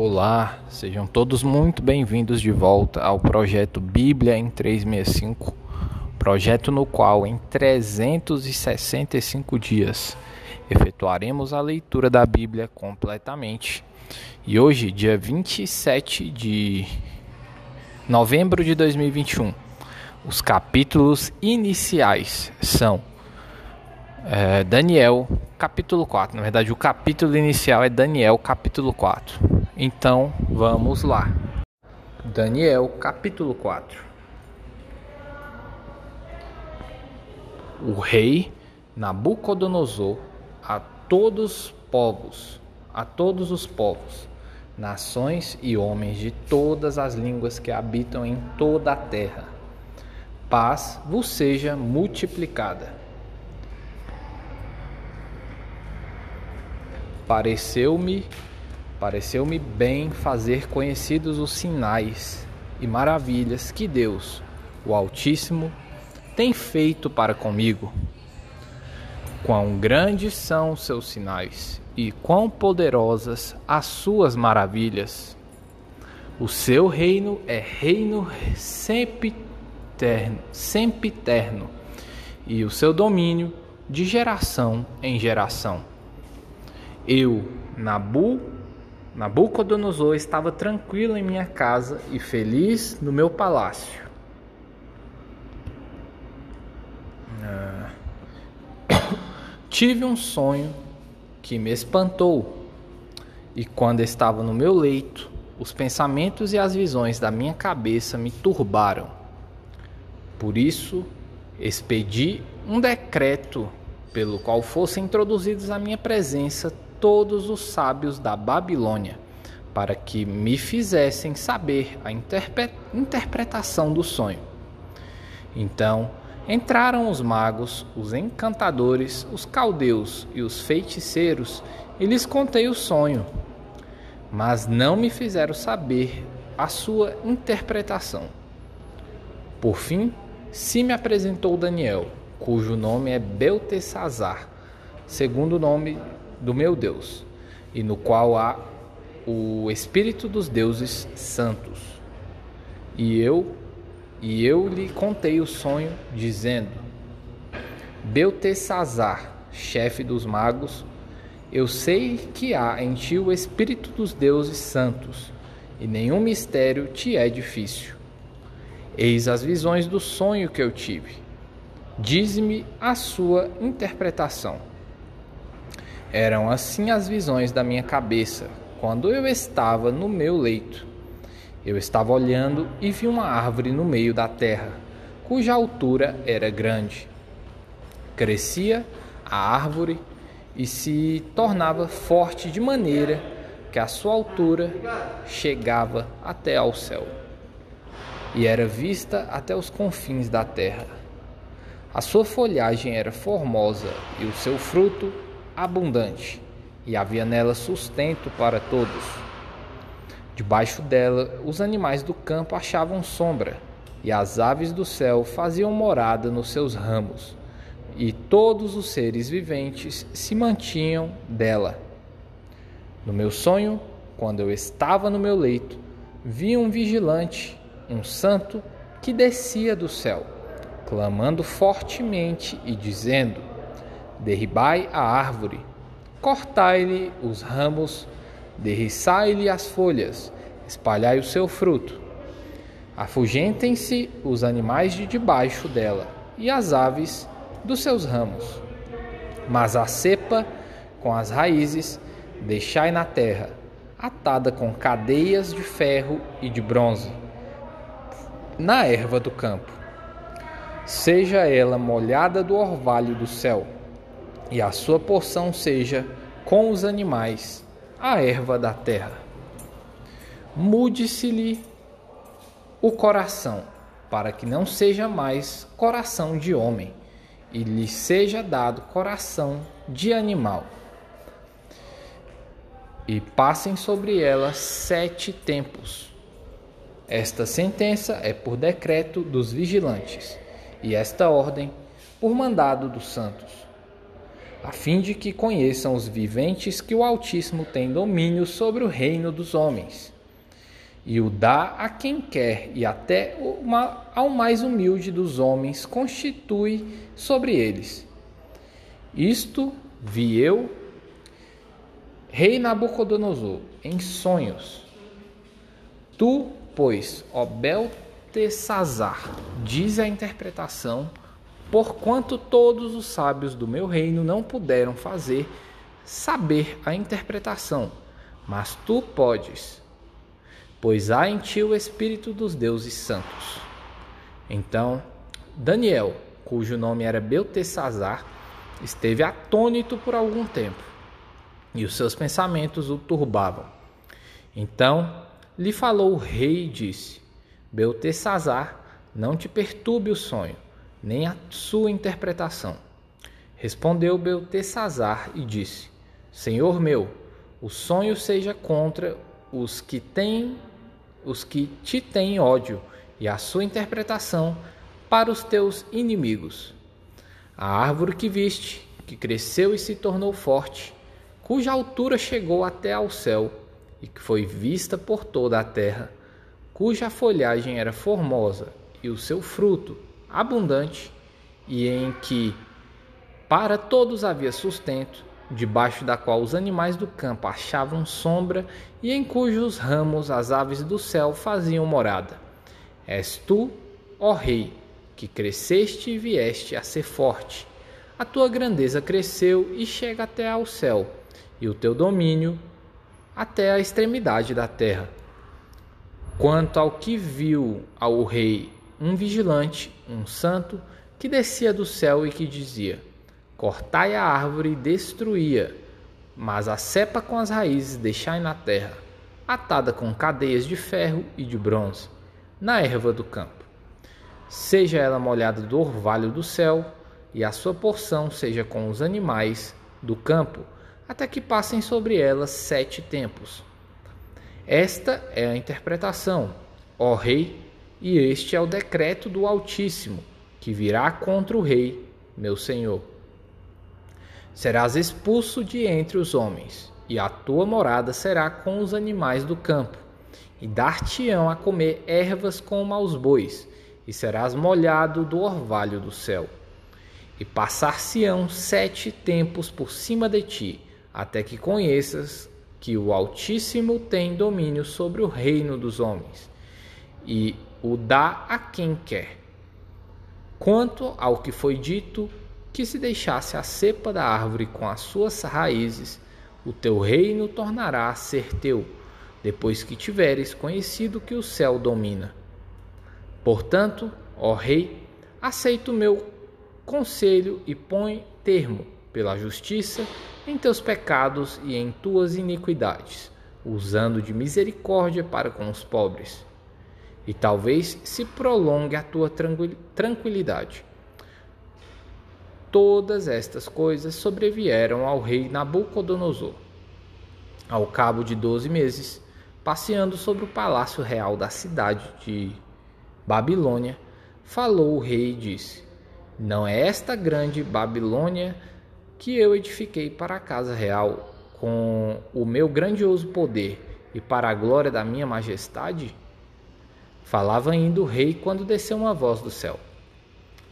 Olá, sejam todos muito bem-vindos de volta ao projeto Bíblia em 365, projeto no qual em 365 dias efetuaremos a leitura da Bíblia completamente. E hoje, dia 27 de novembro de 2021, os capítulos iniciais são é, Daniel, capítulo 4. Na verdade, o capítulo inicial é Daniel, capítulo 4. Então, vamos lá. Daniel, capítulo 4. O rei Nabucodonosor a todos os povos, a todos os povos, nações e homens de todas as línguas que habitam em toda a terra. Paz vos seja multiplicada. Pareceu-me, pareceu-me bem fazer conhecidos os sinais e maravilhas que Deus, o Altíssimo, tem feito para comigo. Quão grandes são os seus sinais e quão poderosas as suas maravilhas. O seu reino é reino sempiterno, sempiterno e o seu domínio de geração em geração. Eu, Nabu, Nabucodonosor, estava tranquilo em minha casa e feliz no meu palácio. Ah. Tive um sonho que me espantou, e quando estava no meu leito, os pensamentos e as visões da minha cabeça me turbaram. Por isso, expedi um decreto pelo qual fossem introduzidos à minha presença todos os sábios da Babilônia, para que me fizessem saber a interpretação do sonho. Então entraram os magos, os encantadores, os caldeus e os feiticeiros, e lhes contei o sonho, mas não me fizeram saber a sua interpretação. Por fim, se me apresentou Daniel, cujo nome é Beltesazar, segundo o nome do meu Deus, e no qual há o espírito dos deuses santos. E eu e eu lhe contei o sonho, dizendo: Beltesazar, chefe dos magos, eu sei que há em ti o espírito dos deuses santos, e nenhum mistério te é difícil. Eis as visões do sonho que eu tive. Dize-me a sua interpretação. Eram assim as visões da minha cabeça, quando eu estava no meu leito. Eu estava olhando e vi uma árvore no meio da terra, cuja altura era grande. Crescia a árvore e se tornava forte de maneira que a sua altura chegava até ao céu e era vista até os confins da terra. A sua folhagem era formosa e o seu fruto abundante, e havia nela sustento para todos. Debaixo dela, os animais do campo achavam sombra, e as aves do céu faziam morada nos seus ramos, e todos os seres viventes se mantinham dela. No meu sonho, quando eu estava no meu leito, vi um vigilante, um santo, que descia do céu, clamando fortemente e dizendo: Derribai a árvore, cortai-lhe os ramos, derriçai-lhe as folhas, espalhai o seu fruto. Afugentem-se os animais de debaixo dela e as aves dos seus ramos. Mas a cepa com as raízes deixai na terra, atada com cadeias de ferro e de bronze, na erva do campo. Seja ela molhada do orvalho do céu e a sua porção seja com os animais, a erva da terra. Mude-se-lhe o coração, para que não seja mais coração de homem, e lhe seja dado coração de animal. E passem sobre ela sete tempos. Esta sentença é por decreto dos vigilantes, e esta ordem por mandado dos santos a fim de que conheçam os viventes que o Altíssimo tem domínio sobre o reino dos homens, e o dá a quem quer, e até ao mais humilde dos homens constitui sobre eles. Isto vi eu, rei Nabucodonosor, em sonhos. Tu, pois, ó Beltesazar, diz a interpretação, porquanto todos os sábios do meu reino não puderam fazer saber a interpretação, mas tu podes, pois há em ti o Espírito dos deuses santos. Então, Daniel, cujo nome era Beltesazar, esteve atônito por algum tempo, e os seus pensamentos o turbavam. Então lhe falou o rei e disse: Beltesazar, não te perturbe o sonho nem a sua interpretação. Respondeu Beltesazar e disse: Senhor meu, o sonho seja contra os que têm os que te têm ódio e a sua interpretação para os teus inimigos. A árvore que viste, que cresceu e se tornou forte, cuja altura chegou até ao céu e que foi vista por toda a terra, cuja folhagem era formosa e o seu fruto abundante e em que para todos havia sustento, debaixo da qual os animais do campo achavam sombra e em cujos ramos as aves do céu faziam morada. És tu, ó Rei, que cresceste e vieste a ser forte. A tua grandeza cresceu e chega até ao céu, e o teu domínio até a extremidade da terra. Quanto ao que viu ao rei um vigilante, um santo, que descia do céu e que dizia: Cortai a árvore e destruía, mas a cepa com as raízes deixai na terra, atada com cadeias de ferro e de bronze, na erva do campo. Seja ela molhada do orvalho do céu, e a sua porção seja com os animais do campo, até que passem sobre ela sete tempos. Esta é a interpretação, ó Rei e este é o decreto do Altíssimo, que virá contra o rei, meu senhor. Serás expulso de entre os homens, e a tua morada será com os animais do campo, e dar-te-ão a comer ervas como aos bois, e serás molhado do orvalho do céu. E passar-se-ão sete tempos por cima de ti, até que conheças que o Altíssimo tem domínio sobre o reino dos homens, e o dá a quem quer. Quanto ao que foi dito, que se deixasse a cepa da árvore com as suas raízes, o teu reino tornará a ser teu, depois que tiveres conhecido que o céu domina. Portanto, ó rei, aceita o meu conselho e põe termo, pela justiça, em teus pecados e em tuas iniquidades, usando de misericórdia para com os pobres e talvez se prolongue a tua tranquilidade. Todas estas coisas sobrevieram ao rei Nabucodonosor. Ao cabo de doze meses, passeando sobre o palácio real da cidade de Babilônia, falou o rei e disse: Não é esta grande Babilônia que eu edifiquei para a casa real com o meu grandioso poder e para a glória da minha majestade? Falava ainda o rei quando desceu uma voz do céu.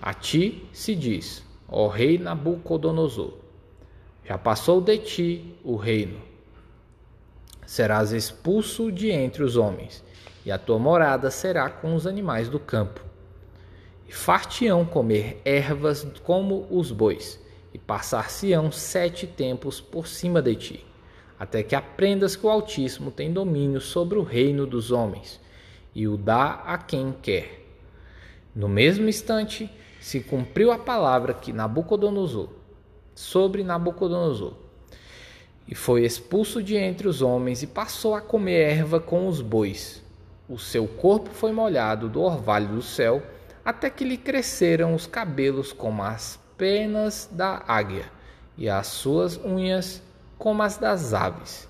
A ti se diz, ó rei Nabucodonosor, já passou de ti o reino. Serás expulso de entre os homens, e a tua morada será com os animais do campo. E far-te-ão comer ervas como os bois, e passar-se-ão sete tempos por cima de ti, até que aprendas que o Altíssimo tem domínio sobre o reino dos homens e o dá a quem quer. No mesmo instante, se cumpriu a palavra que Nabucodonosor, sobre Nabucodonosor, e foi expulso de entre os homens e passou a comer erva com os bois. O seu corpo foi molhado do orvalho do céu, até que lhe cresceram os cabelos como as penas da águia, e as suas unhas como as das aves.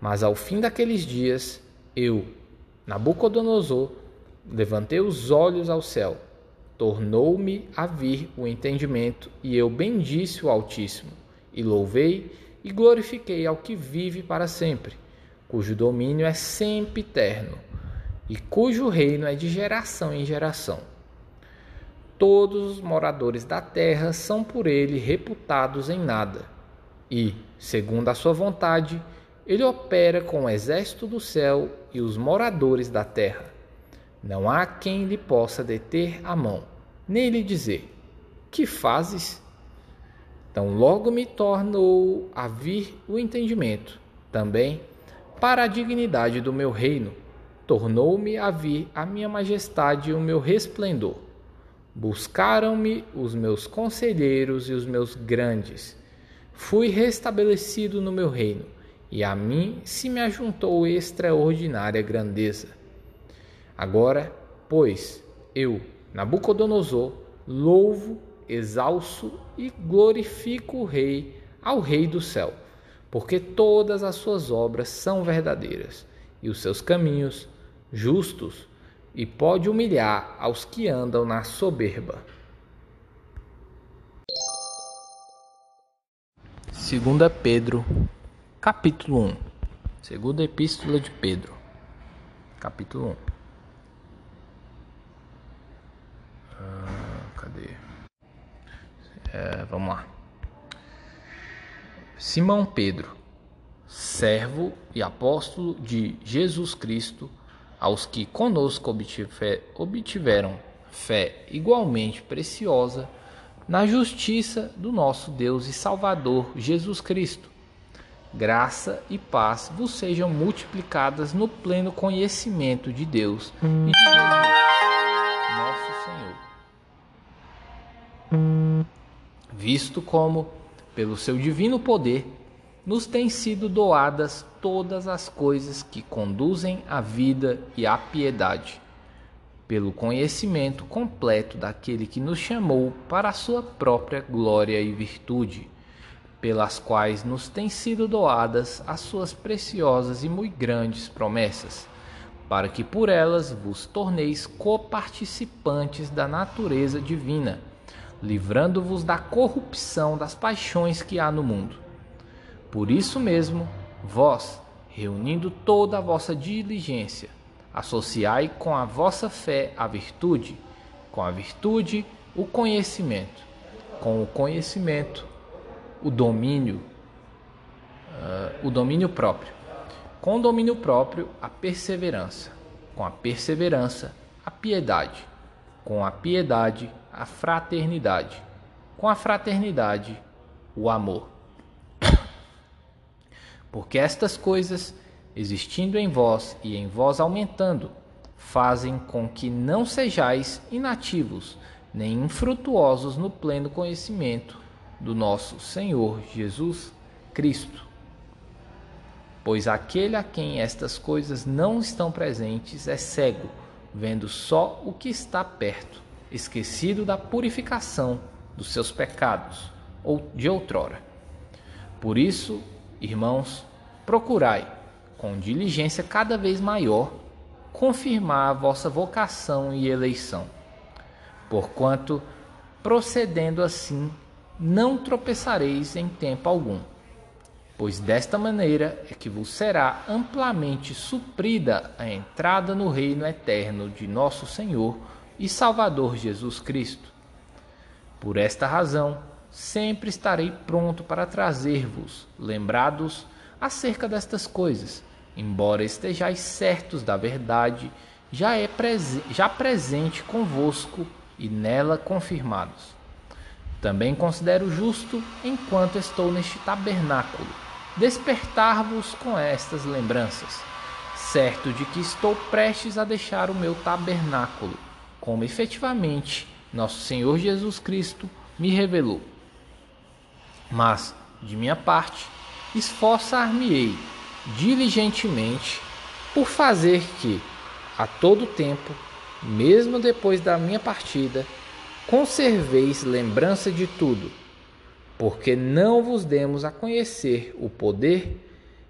Mas ao fim daqueles dias, eu, Nabucodonosor, levantei os olhos ao céu, tornou-me a vir o entendimento, e eu bendisse o Altíssimo, e louvei e glorifiquei ao que vive para sempre, cujo domínio é sempre eterno e cujo reino é de geração em geração. Todos os moradores da terra são por ele reputados em nada, e, segundo a sua vontade, ele opera com o exército do céu e os moradores da terra. Não há quem lhe possa deter a mão, nem lhe dizer: Que fazes? Então logo me tornou a vir o entendimento, também para a dignidade do meu reino, tornou-me a vir a minha majestade e o meu resplendor. Buscaram-me os meus conselheiros e os meus grandes. Fui restabelecido no meu reino, e a mim se me ajuntou extraordinária grandeza. Agora, pois, eu, Nabucodonosor, louvo exalço e glorifico o Rei, ao Rei do céu, porque todas as suas obras são verdadeiras e os seus caminhos justos, e pode humilhar aos que andam na soberba. Segunda Pedro, capítulo 1. Segunda Epístola de Pedro, capítulo 1. É, vamos lá. Simão Pedro, servo e apóstolo de Jesus Cristo, aos que conosco obtiveram fé igualmente preciosa na justiça do nosso Deus e Salvador Jesus Cristo. Graça e paz vos sejam multiplicadas no pleno conhecimento de Deus e de Jesus, nosso Senhor. Visto como, pelo seu divino poder, nos têm sido doadas todas as coisas que conduzem à vida e à piedade, pelo conhecimento completo daquele que nos chamou para a sua própria glória e virtude, pelas quais nos têm sido doadas as suas preciosas e muito grandes promessas, para que por elas vos torneis coparticipantes da natureza divina livrando-vos da corrupção das paixões que há no mundo. Por isso mesmo, vós, reunindo toda a vossa diligência, associai com a vossa fé a virtude, com a virtude o conhecimento, com o conhecimento o domínio, uh, o domínio próprio, com o domínio próprio a perseverança, com a perseverança a piedade, com a piedade a fraternidade. Com a fraternidade, o amor. Porque estas coisas, existindo em vós e em vós aumentando, fazem com que não sejais inativos, nem infrutuosos no pleno conhecimento do nosso Senhor Jesus Cristo. Pois aquele a quem estas coisas não estão presentes é cego, vendo só o que está perto esquecido da purificação dos seus pecados ou de outrora. Por isso, irmãos, procurai, com diligência cada vez maior, confirmar a vossa vocação e eleição. Porquanto, procedendo assim, não tropeçareis em tempo algum, pois desta maneira é que vos será amplamente suprida a entrada no reino eterno de nosso Senhor e Salvador Jesus Cristo. Por esta razão, sempre estarei pronto para trazer-vos lembrados acerca destas coisas, embora estejais certos da verdade, já é prese já presente convosco e nela confirmados. Também considero justo, enquanto estou neste tabernáculo, despertar-vos com estas lembranças, certo de que estou prestes a deixar o meu tabernáculo como efetivamente nosso Senhor Jesus Cristo me revelou. Mas, de minha parte, esforçar-me-ei diligentemente por fazer que, a todo tempo, mesmo depois da minha partida, conserveis lembrança de tudo, porque não vos demos a conhecer o poder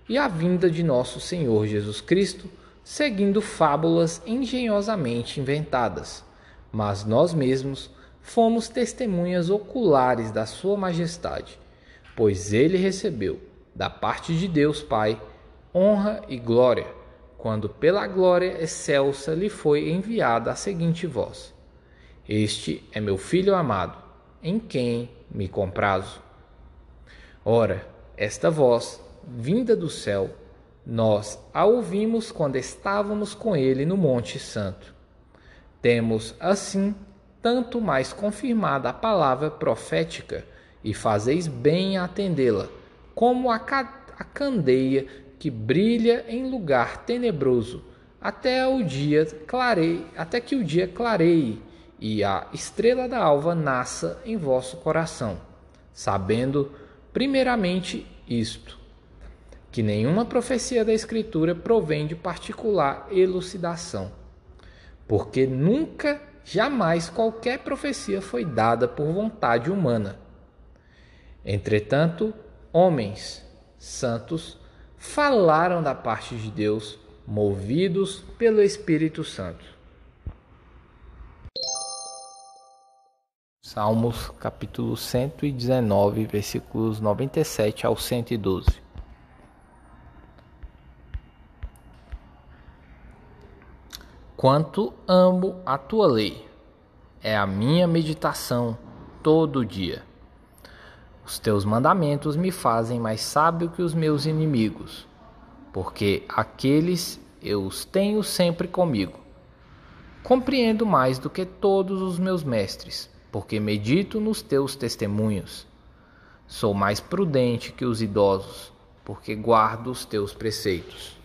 e a vinda de nosso Senhor Jesus Cristo seguindo fábulas engenhosamente inventadas, mas nós mesmos fomos testemunhas oculares da Sua Majestade. pois ele recebeu, da parte de Deus Pai, honra e glória, quando pela glória excelsa lhe foi enviada a seguinte voz: Este é meu filho amado, em quem me comprazo. Ora, esta voz, vinda do céu, nós a ouvimos quando estávamos com ele no Monte Santo. Temos, assim, tanto mais confirmada a palavra profética, e fazeis bem atendê-la, como a, a candeia que brilha em lugar tenebroso, até o dia clareie, até que o dia clareie e a estrela da alva nasça em vosso coração, sabendo primeiramente isto, que nenhuma profecia da Escritura provém de particular elucidação, porque nunca, jamais qualquer profecia foi dada por vontade humana. Entretanto, homens santos falaram da parte de Deus, movidos pelo Espírito Santo. Salmos capítulo 119, versículos 97 ao 112. Quanto amo a tua lei, é a minha meditação todo dia. Os teus mandamentos me fazem mais sábio que os meus inimigos, porque aqueles eu os tenho sempre comigo. Compreendo mais do que todos os meus mestres, porque medito nos teus testemunhos. Sou mais prudente que os idosos, porque guardo os teus preceitos.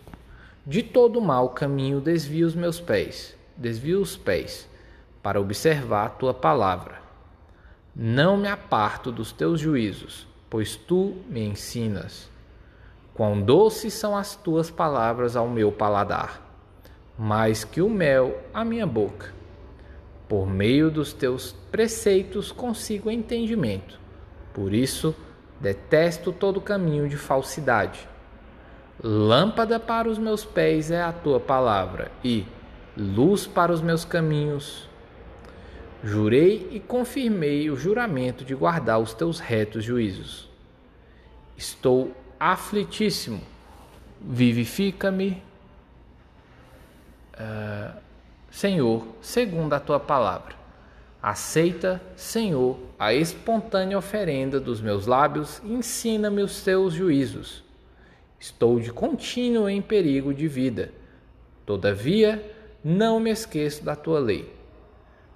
De todo mal caminho desvio os meus pés, desvio os pés, para observar a tua palavra. Não me aparto dos teus juízos, pois tu me ensinas. Quão doces são as tuas palavras ao meu paladar, mais que o mel à minha boca. Por meio dos teus preceitos consigo entendimento. Por isso, detesto todo caminho de falsidade. Lâmpada para os meus pés é a tua palavra, e luz para os meus caminhos. Jurei e confirmei o juramento de guardar os teus retos juízos. Estou aflitíssimo. Vivifica-me, uh, Senhor, segundo a tua palavra. Aceita, Senhor, a espontânea oferenda dos meus lábios e ensina-me os teus juízos. Estou de contínuo em perigo de vida. Todavia, não me esqueço da tua lei.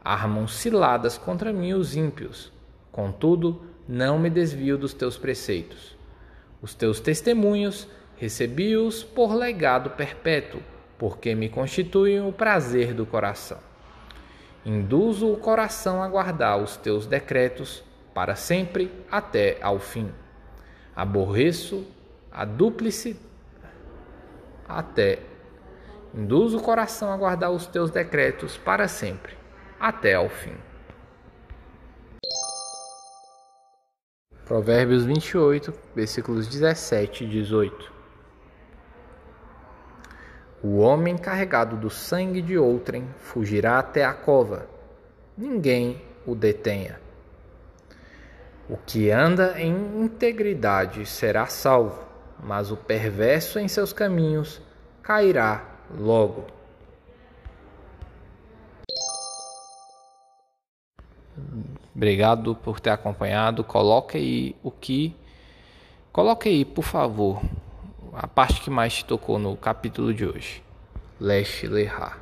Armam ciladas contra mim os ímpios. Contudo, não me desvio dos teus preceitos. Os teus testemunhos recebi-os por legado perpétuo, porque me constituem o prazer do coração. Induzo o coração a guardar os teus decretos para sempre até ao fim. Aborreço a dúplice até. Induz o coração a guardar os teus decretos para sempre, até ao fim. Provérbios 28, versículos 17 e 18. O homem carregado do sangue de outrem fugirá até a cova, ninguém o detenha. O que anda em integridade será salvo mas o perverso em seus caminhos cairá logo. Obrigado por ter acompanhado. Coloque aí o que. Coloque aí, por favor, a parte que mais te tocou no capítulo de hoje. Leste Lerrar.